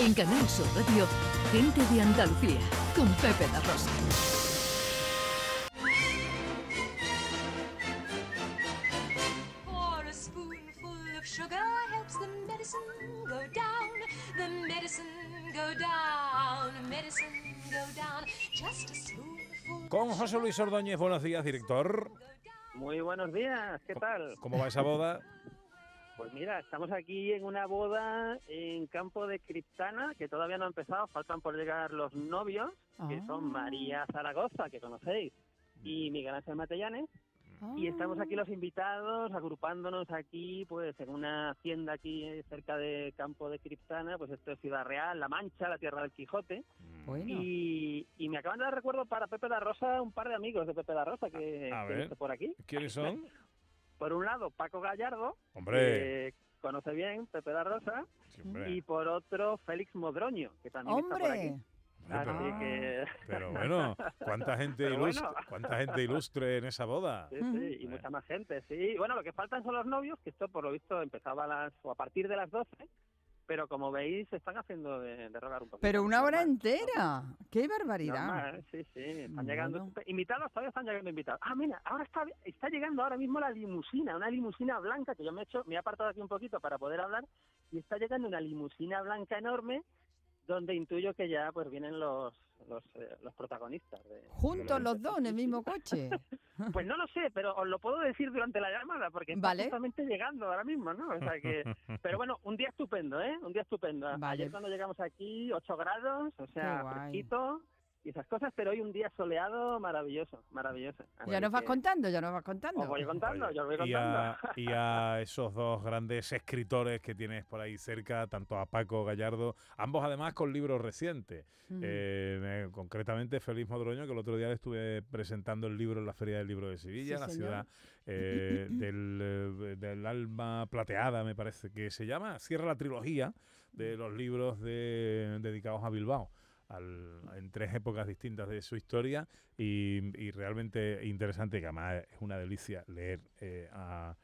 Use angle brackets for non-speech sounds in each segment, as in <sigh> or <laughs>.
En Canal Sur Radio, Gente de Andalucía, con Pepe La Rosa. For a spoonful of sugar helps the medicine go down. The medicine go down. Medicine go down. Just a spoonful. Con José Luis Ordóñez, buenos días, director. Muy buenos días, ¿qué tal? ¿Cómo va esa boda? <laughs> Pues mira, estamos aquí en una boda en campo de Criptana, que todavía no ha empezado, faltan por llegar los novios, que Ah. son María Zaragoza, que conocéis, y Miguel Ángel Matellanes. Y estamos aquí los invitados, agrupándonos aquí, pues en una hacienda aquí cerca de campo de Criptana, pues esto es Ciudad Real, La Mancha, la tierra del Quijote. Bueno. Y, y me acaban de dar recuerdo para Pepe da Rosa, un par de amigos de Pepe da Rosa que, que por aquí. ¿Quiénes son? Por un lado, Paco Gallardo, Hombre. que conoce bien Pepe da Rosa, Sí, hombre. y por otro, Félix Modroño, que también está por aquí. ¡Hombre! Hombre, Así pero, que... pero bueno, ¿cuánta gente, Pero ilustre, bueno. ¿cuánta gente ilustre en esa boda? Sí, sí, y mucha más gente, sí. Bueno, lo que faltan son los novios, que esto por lo visto empezaba a las, o a partir de las 12, pero como veis se están haciendo de, de rogar un poquito. Pero una hora Normal, entera. ¡Qué barbaridad! Normal, sí, sí, están llegando. Invitados, todavía están llegando invitados. Ah, mira, ahora está, está llegando ahora mismo la limusina, una limusina blanca que yo me he hecho, me he apartado aquí un poquito para poder hablar, y está llegando una limusina blanca enorme donde intuyo que ya pues vienen los los, eh, los protagonistas. De, Juntos de los dos en el mismo coche. <laughs> Pues no lo sé, pero os lo puedo decir durante la llamada, porque está Vale. justamente llegando ahora mismo, ¿no? O sea que... <laughs> Pero bueno, un día estupendo, ¿eh? Un día estupendo. Vale. Ayer cuando llegamos aquí, 8 grados, o sea, fresquito y esas cosas, pero hoy un día soleado maravilloso, maravilloso. Así Ya nos vas que contando, ya nos vas contando. Os voy contando, Oye, yo os voy y, contando. a, y a esos dos grandes escritores que tienes por ahí cerca, tanto a Paco Gallardo, ambos además con libros recientes. Eh, eh, concretamente Félix Modroño, que el otro día le estuve presentando el libro en la Feria del Libro de Sevilla, Sí, la señor. ciudad eh, <laughs> del, eh, del alma plateada, me parece que se llama. Cierra la trilogía de los libros de- dedicados a Bilbao. Al- en tres épocas distintas de su historia y, y realmente interesante que además es una delicia leer eh, a,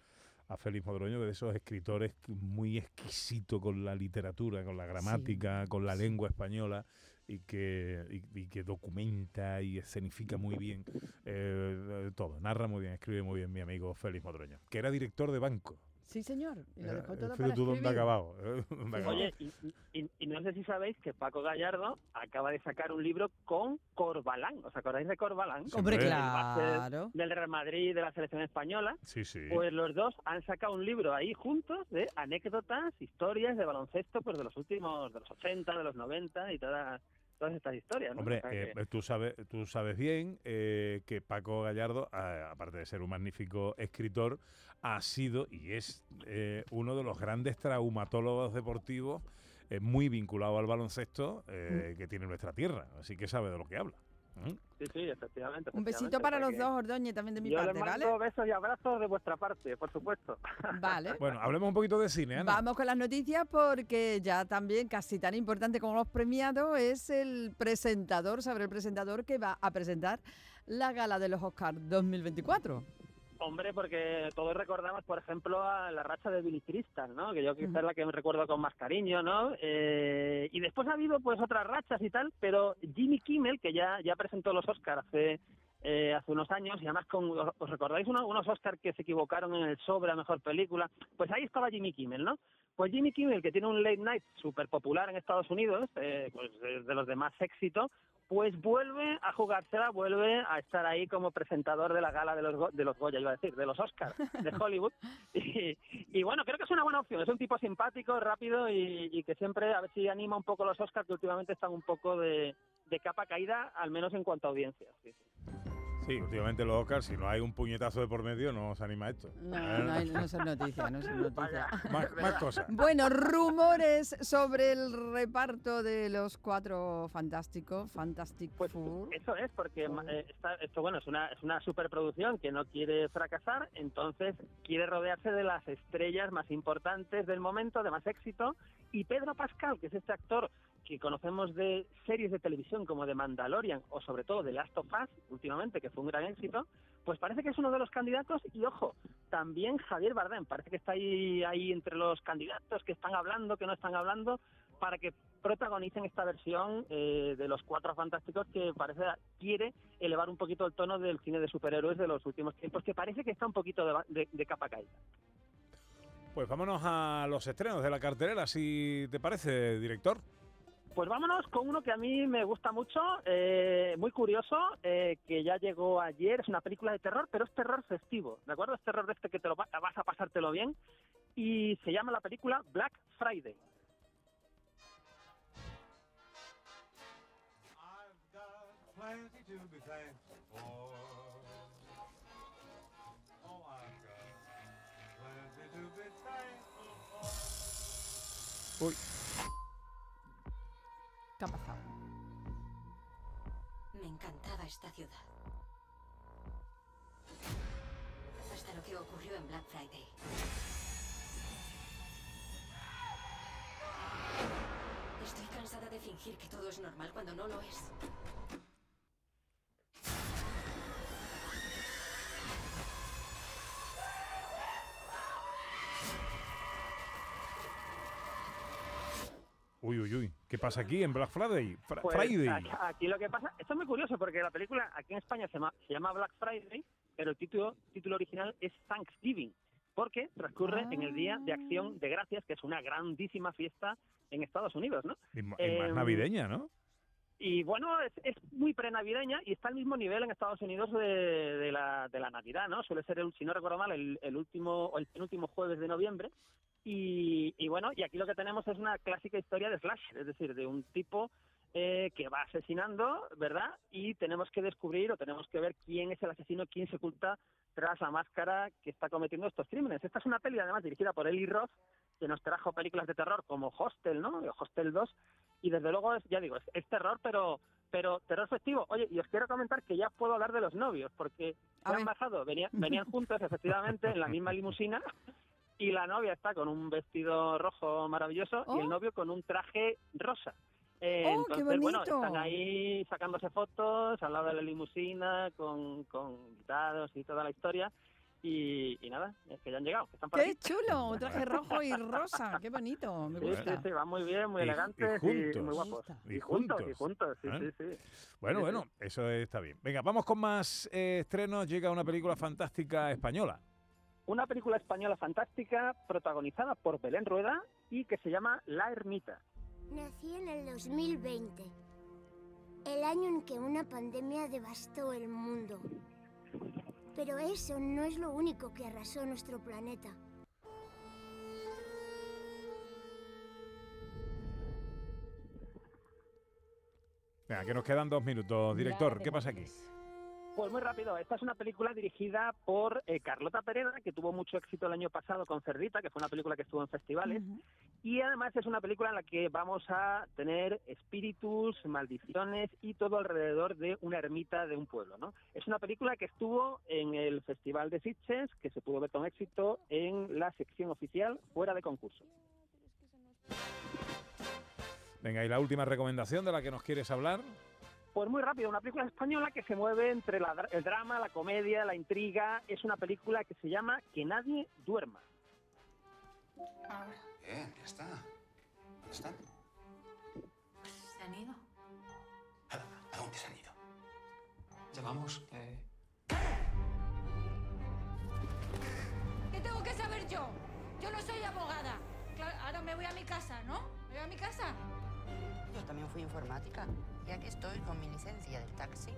a Félix Modroño, que de esos escritores muy exquisito con la literatura, con la gramática, con la lengua española y que, y, y que documenta y escenifica muy bien eh, todo, narra muy bien, escribe muy bien mi amigo Félix Modroño, que era director de banco. Sí, señor. Y lo dejó Eh, todo fíjate para tú dónde ha escribir. acabado. eh, <laughs> dónde ha acabado. Oye, y, y- y no sé si sabéis que Paco Gallardo acaba de sacar un libro con Corbalán. ¿Os acordáis de Corbalán? Hombre, claro. Del Real Madrid, de la selección española. Sí, sí. Pues los dos han sacado un libro ahí juntos de anécdotas, historias de baloncesto, pues de los últimos, de los 80, de los 90 y todas, todas estas historias. ¿no? Hombre, O sea eh, que- tú sabes, tú sabes bien eh, que Paco Gallardo, a- aparte de ser un magnífico escritor, ha sido y es eh, uno de los grandes traumatólogos deportivos eh, muy vinculado al baloncesto eh, Mm. que tiene nuestra tierra, así que sabe de lo que habla. Sí, sí, efectivamente. Un besito efectivamente, para los dos, Ordóñez, también de mi Yo les parte, mando ¿vale? besos y abrazos de vuestra parte, por supuesto. <laughs> Vale. Bueno, hablemos un poquito de cine, Ana. Vamos con las noticias porque ya también casi tan importante como los premiados es el presentador, saber el presentador que va a presentar la gala de los Oscars 2024. Hombre, porque todos recordamos, por ejemplo, a la racha de Billy Crystal, ¿no? Que yo quizás es la que me recuerdo con más cariño, ¿no? Eh, y después ha habido pues otras rachas y tal, pero Jimmy Kimmel, que ya, ya presentó los Oscars hace eh, hace unos años, y además con, ¿os recordáis uno- unos Oscars que se equivocaron en el sobre a Mejor Película? Pues ahí estaba Jimmy Kimmel, ¿no? Pues Jimmy Kimmel, que tiene un late night súper popular en Estados Unidos, eh, pues de los de más éxito, pues vuelve a jugársela, vuelve a estar ahí como presentador de la gala de los, Go- de los Goya, iba a decir, de los Oscars de <laughs> Hollywood. Y, y bueno, creo que es una buena opción. Es un tipo simpático, rápido y, y que siempre a ver si anima un poco los Oscars, que últimamente están un poco de, de capa caída, al menos en cuanto a audiencia. Sí, sí. Sí, últimamente los Oscars, si no hay un puñetazo de por medio, no se anima esto. No, no, hay- no son noticias, no son <laughs> noticias. más, más cosas. Bueno, rumores sobre el reparto de los cuatro fantásticos, Fantastic Pues Four. eso es, porque ma- eh, esta- esto bueno es una, es una superproducción que no quiere fracasar, entonces quiere rodearse de las estrellas más importantes del momento, de más éxito, y Pedro Pascal, que es este actor que conocemos de series de televisión como de Mandalorian o sobre todo de Last of Us últimamente, que fue un gran éxito, pues parece que es uno de los candidatos y ojo, también Javier Bardem, parece que está ahí, ahí entre los candidatos que están hablando, que no están hablando, para que protagonicen esta versión eh, de los Cuatro Fantásticos que parece quiere elevar un poquito el tono del cine de superhéroes de los últimos tiempos, que parece que está un poquito de, de- de capa caída. Pues vámonos a los estrenos de la cartelera, si te parece, director. Pues vámonos con uno que a mí me gusta mucho, eh, muy curioso, eh, que ya llegó ayer, es una película de terror, pero es terror festivo, ¿de acuerdo? Es terror de este que te lo va- vas a pasártelo bien, y se llama la película Black Friday. I've got plenty to be thankful for. Oh, I've got plenty to be thankful for. Uy, esta ciudad. Hasta lo que ocurrió en Black Friday. Estoy cansada de fingir que todo es normal cuando no lo es. Uy, uy, uy. ¿Qué pasa aquí en Black Friday? Fra- Pues, Friday. Aquí, aquí lo que pasa, esto es muy curioso porque la película aquí en España se llama, se llama Black Friday, pero el título, título original es Thanksgiving, porque transcurre en el Día de Acción de Gracias, que es una grandísima fiesta en Estados Unidos, ¿no? Y más em, navideña, ¿no? Y bueno, es, es muy prenavideña y está al mismo nivel en Estados Unidos de, la, de la Navidad, ¿no? Suele ser, el, si no recuerdo mal, el, el último o el penúltimo jueves de noviembre. Y, y bueno, y aquí lo que tenemos es una clásica historia de Flash, es decir, de un tipo eh, que va asesinando, ¿verdad? Y tenemos que descubrir o tenemos que ver quién es el asesino, quién se oculta tras la máscara que está cometiendo estos crímenes. Esta es una peli, además, dirigida por Eli Roth, que nos trajo películas de terror como Hostel, ¿no? Hostel 2, y desde luego, es, ya digo, es, es terror, pero pero terror festivo. Oye, y os quiero comentar que ya puedo hablar de los novios, porque se han ver. bajado, venían, <laughs> venían juntos, efectivamente, en la misma limusina, y la novia está con un vestido rojo maravilloso y Oh. el novio con un traje rosa. Eh, Oh, qué entonces, bueno, están ahí sacándose fotos al lado de la limusina con, con invitados y toda la historia. Y, y nada, es que ya han llegado, que están ¡Qué aquí. chulo! Un traje rojo y rosa. ¡Qué bonito! Me Sí, sí, sí, van muy bien, muy Y- y elegantes y, juntos. muy guapos. Y juntos, y juntos. sí, ¿Eh? sí, sí. Bueno, sí, bueno, eso está bien. Venga, vamos con más eh, estrenos. Llega una película fantástica española. Una película española fantástica protagonizada por Belén Rueda y que se llama La Ermita. Nací en el 2020, el año en que una pandemia devastó el mundo. Pero eso no es lo único que arrasó nuestro planeta. Venga, que nos quedan dos minutos. Director, ¿qué pasa aquí? Pues muy rápido, esta es una película dirigida por eh, Carlota Pereda, que tuvo mucho éxito el año pasado con Cerdita, que fue una película que estuvo en festivales, y además es una película en la que vamos a tener espíritus, maldiciones y todo alrededor de una ermita de un pueblo, ¿no? Es una película que estuvo en el Festival de Sitges, que se pudo ver con éxito en la sección oficial fuera de concurso. Venga, y la última recomendación de la que nos quieres hablar. Pues muy rápido, una película española que se mueve entre la el drama, la comedia, la intriga. Es una película que se llama Que nadie duerma. Bien, ya está. ¿Dónde están? ¿Se han ido? ¿A, dónde se han ido? Llamamos. Eh, ¿Qué tengo que saber yo? Yo no soy abogada. Claro, ahora me voy a mi casa, ¿no? ¿Me voy a mi casa? Yo también fui informática. Y aquí estoy con mi licencia del taxi.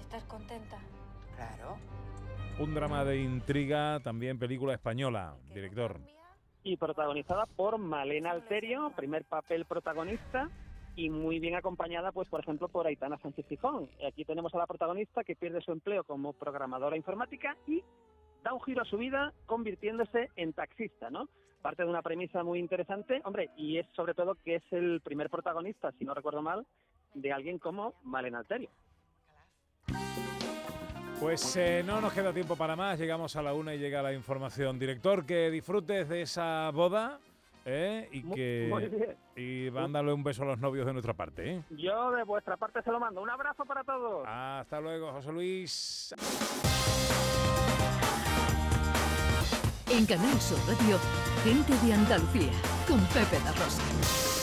¿Estás contenta? Claro. Un drama de intriga, también película española. Director. Y protagonizada por Malena Alterio, primer papel protagonista. Y muy bien acompañada, pues, por ejemplo, por Aitana Sánchez Gijón. Aquí tenemos a la protagonista que pierde su empleo como programadora informática y da un giro a su vida convirtiéndose en taxista, ¿no? Parte de una premisa muy interesante, hombre, y es sobre todo que es el primer protagonista, si no recuerdo mal, de alguien como Malena Alterio. Pues eh, no nos queda tiempo para más, llegamos a la una y llega la información. Director, que disfrutes de esa boda ¿eh? y que muy bien. y mándale un beso a los novios de nuestra parte. ¿eh? Yo de vuestra parte se lo mando. Un abrazo para todos. Hasta luego, José Luis. En Canal Sur Radio, gente de Andalucía, con Pepe La Rosa.